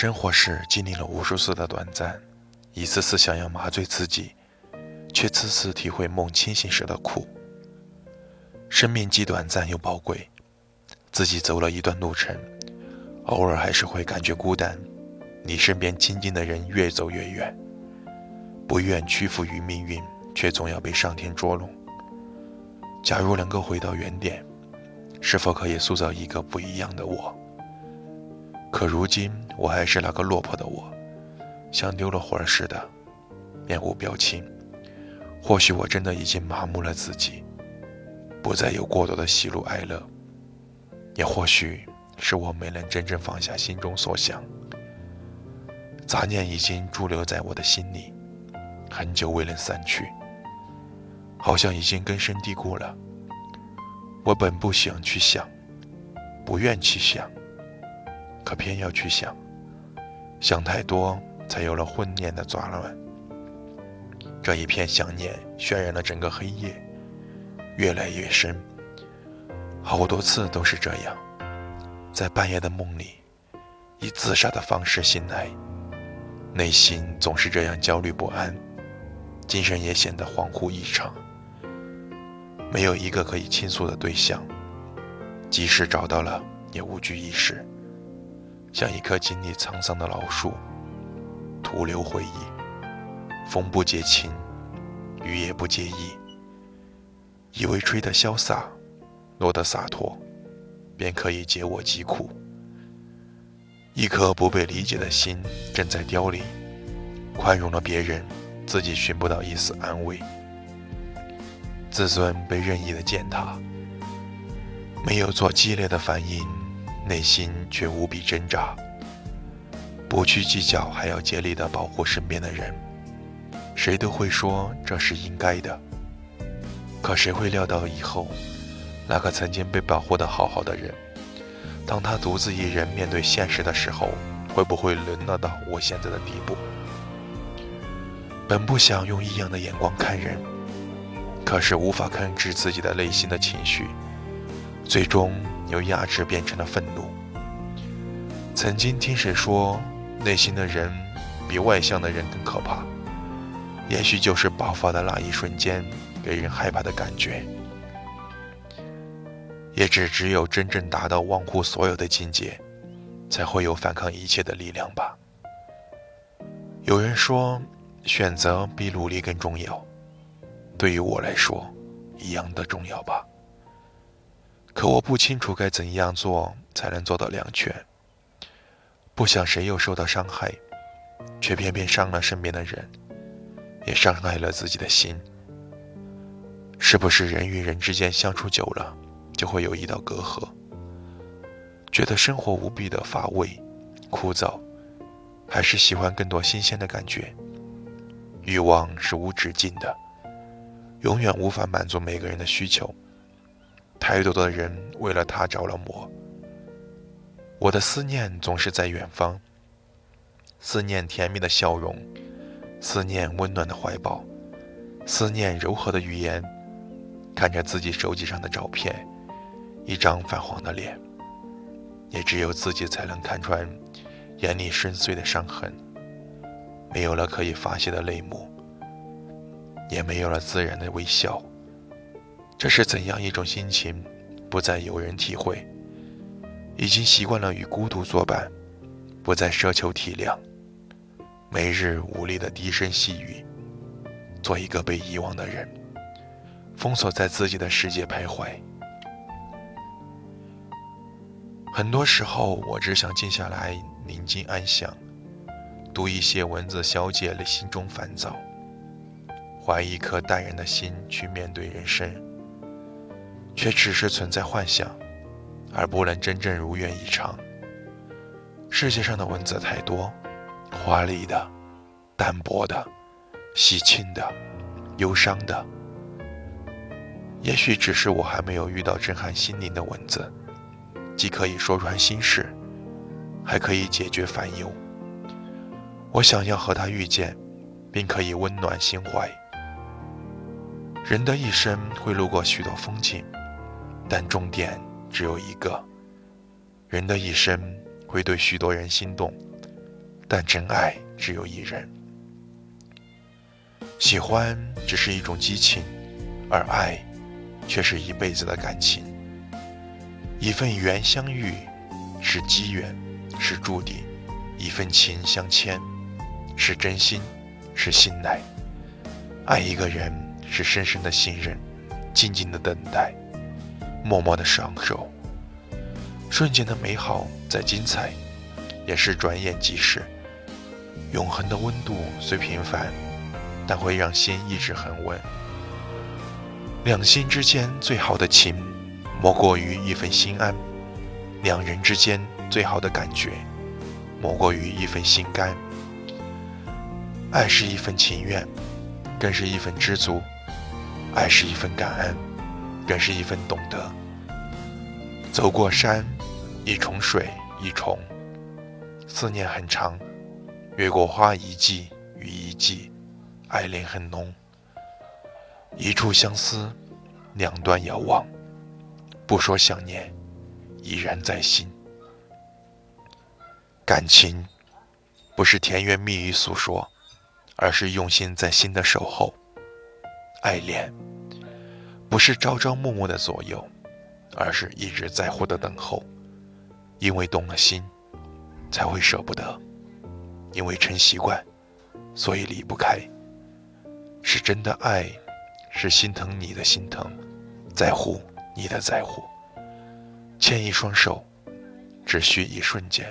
生活是经历了无数次的短暂，一次次想要麻醉自己，却次次体会梦清醒时的苦。生命既短暂又宝贵，自己走了一段路程，偶尔还是会感觉孤单。离身边亲近的人越走越远，不愿屈服于命运，却总要被上天捉弄。假如能够回到原点，是否可以塑造一个不一样的我？可如今，我还是那个落魄的我，像丢了魂似的，面无表情。或许我真的已经麻木了自己，不再有过多的喜怒哀乐。也或许是我没能真正放下心中所想，杂念已经驻留在我的心里，很久未能散去，好像已经根深蒂固了。我本不想去想，不愿去想。可偏要去想，想太多，才有了混念的杂乱。这一片想念渲染了整个黑夜，越来越深。好多次都是这样，在半夜的梦里，以自杀的方式醒来，内心总是这样焦虑不安，精神也显得恍惚异常。没有一个可以倾诉的对象，即使找到了，也无济于事。像一棵经历沧桑的老树，徒留回忆。风不解情，雨也不介意。以为吹得潇洒，落得洒脱，便可以解我疾苦。一颗不被理解的心正在凋零，宽容了别人，自己寻不到一丝安慰。自尊被任意的践踏，没有做激烈的反应。内心却无比挣扎，不去计较，还要竭力的保护身边的人。谁都会说这是应该的，可谁会料到以后，那个曾经被保护的好好的人，当他独自一人面对现实的时候，会不会沦落到我现在的地步？本不想用异样的眼光看人，可是无法控制自己的内心的情绪，最终。由压制变成了愤怒。曾经听谁说，内心的人比外向的人更可怕？也许就是爆发的那一瞬间，给人害怕的感觉。也只只有真正达到忘乎所有的境界，才会有反抗一切的力量吧。有人说，选择比努力更重要。对于我来说，一样的重要吧。可我不清楚该怎样做才能做到两全。不想谁又受到伤害，却偏偏伤了身边的人，也伤害了自己的心。是不是人与人之间相处久了，就会有一道隔阂，觉得生活无比的乏味、枯燥，还是喜欢更多新鲜的感觉？欲望是无止境的，永远无法满足每个人的需求。太多的人为了他着了魔。我的思念总是在远方，思念甜蜜的笑容，思念温暖的怀抱，思念柔和的语言。看着自己手机上的照片，一张泛黄的脸，也只有自己才能看穿眼里深邃的伤痕。没有了可以发泄的泪目，也没有了自然的微笑。这是怎样一种心情？不再有人体会，已经习惯了与孤独作伴，不再奢求体谅，每日无力的低声细语，做一个被遗忘的人，封锁在自己的世界徘徊。很多时候，我只想静下来，宁静安详，读一些文字，消解了心中烦躁，怀一颗淡然的心去面对人生。却只是存在幻想，而不能真正如愿以偿。世界上的文字太多，华丽的、淡薄的、喜庆的、忧伤的。也许只是我还没有遇到震撼心灵的文字，既可以说穿心事，还可以解决烦忧。我想要和他遇见，并可以温暖心怀。人的一生会路过许多风景，但终点只有一个。人的一生会对许多人心动，但真爱只有一人。喜欢只是一种激情，而爱。却是一辈子的感情。一份缘相遇，是机缘，是注定；一份情相牵，是真心，是信赖。爱一个人，是深深的信任，静静的等待，默默的享受。瞬间的美好再精彩，也是转眼即逝。永恒的温度虽平凡，但会让心一直恒温。两心之间最好的情，莫过于一份心安；两人之间最好的感觉，莫过于一份心甘。爱是一份情愿，更是一份知足；爱是一份感恩，更是一份懂得。走过山，一重水一重，思念很长；越过花一季雨一季，爱恋很浓。一处相思，两端遥望，不说想念，依然在心。感情不是甜言蜜语诉说，而是用心在心的守候。爱恋不是朝朝暮暮的左右，而是一直在乎的等候。因为动了心，才会舍不得；因为成习惯，所以离不开。是真的爱。是心疼你的心疼，在乎你的在乎。牵一双手，只需一瞬间；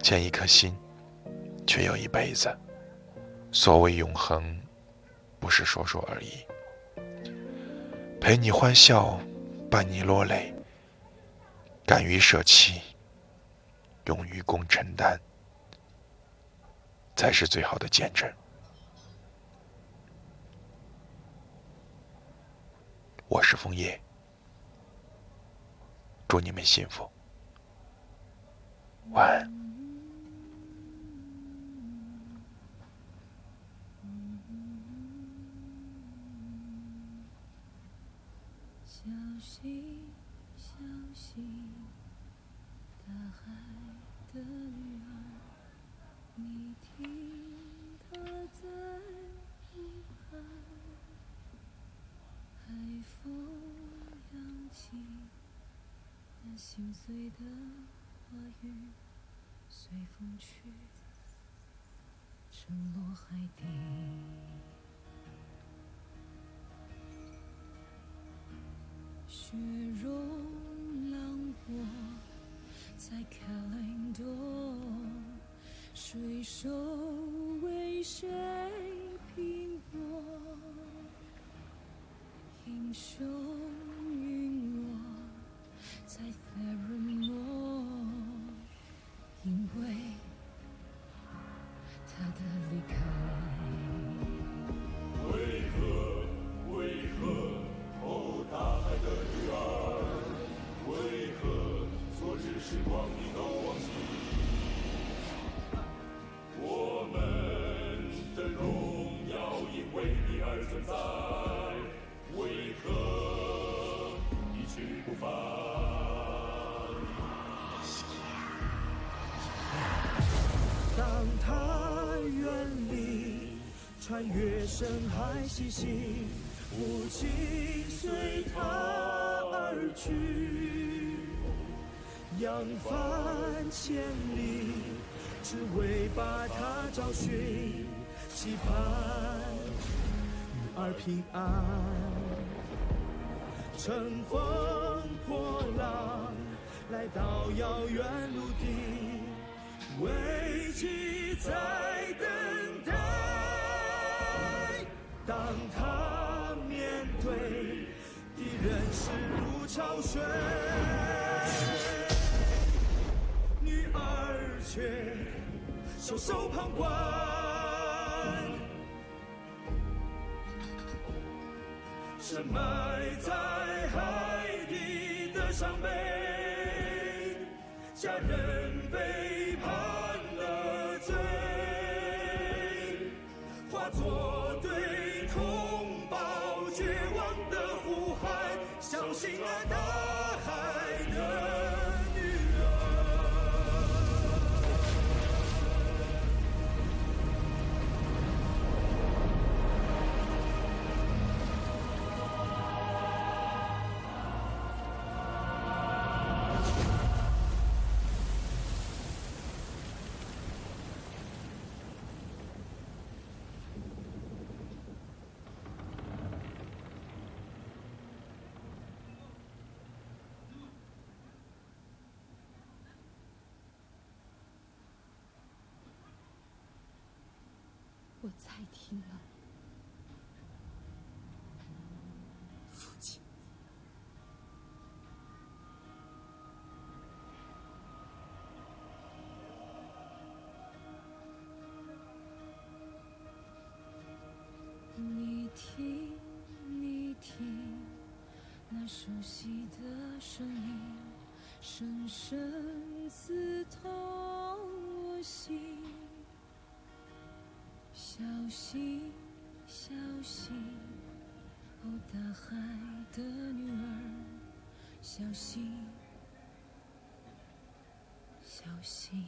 牵一颗心，却要一辈子。所谓永恒，不是说说而已。陪你欢笑，伴你落泪，敢于舍弃，勇于共承担，才是最好的见证。我是枫叶，祝你们幸福，晚安。小心，小心，大海的女儿，你听它在呼喊。海风扬起那。心碎的话语随风去，沉落海底。雪融浪过在卡林多，水手为谁拼搏？英雄。穿越深海西行，父亲随他而去，扬帆千里，只为把他找寻，期盼女儿平安。乘风破浪，来到遥远陆地，危机在等。当他面对的人势如潮水，女儿却袖手旁观，深埋在海底的伤悲，家人背叛了罪。化作。我再听了，父亲，你听，你听，那熟悉的声音，深深刺痛我心。小心，小心，哦，大海的女儿，小心，小心。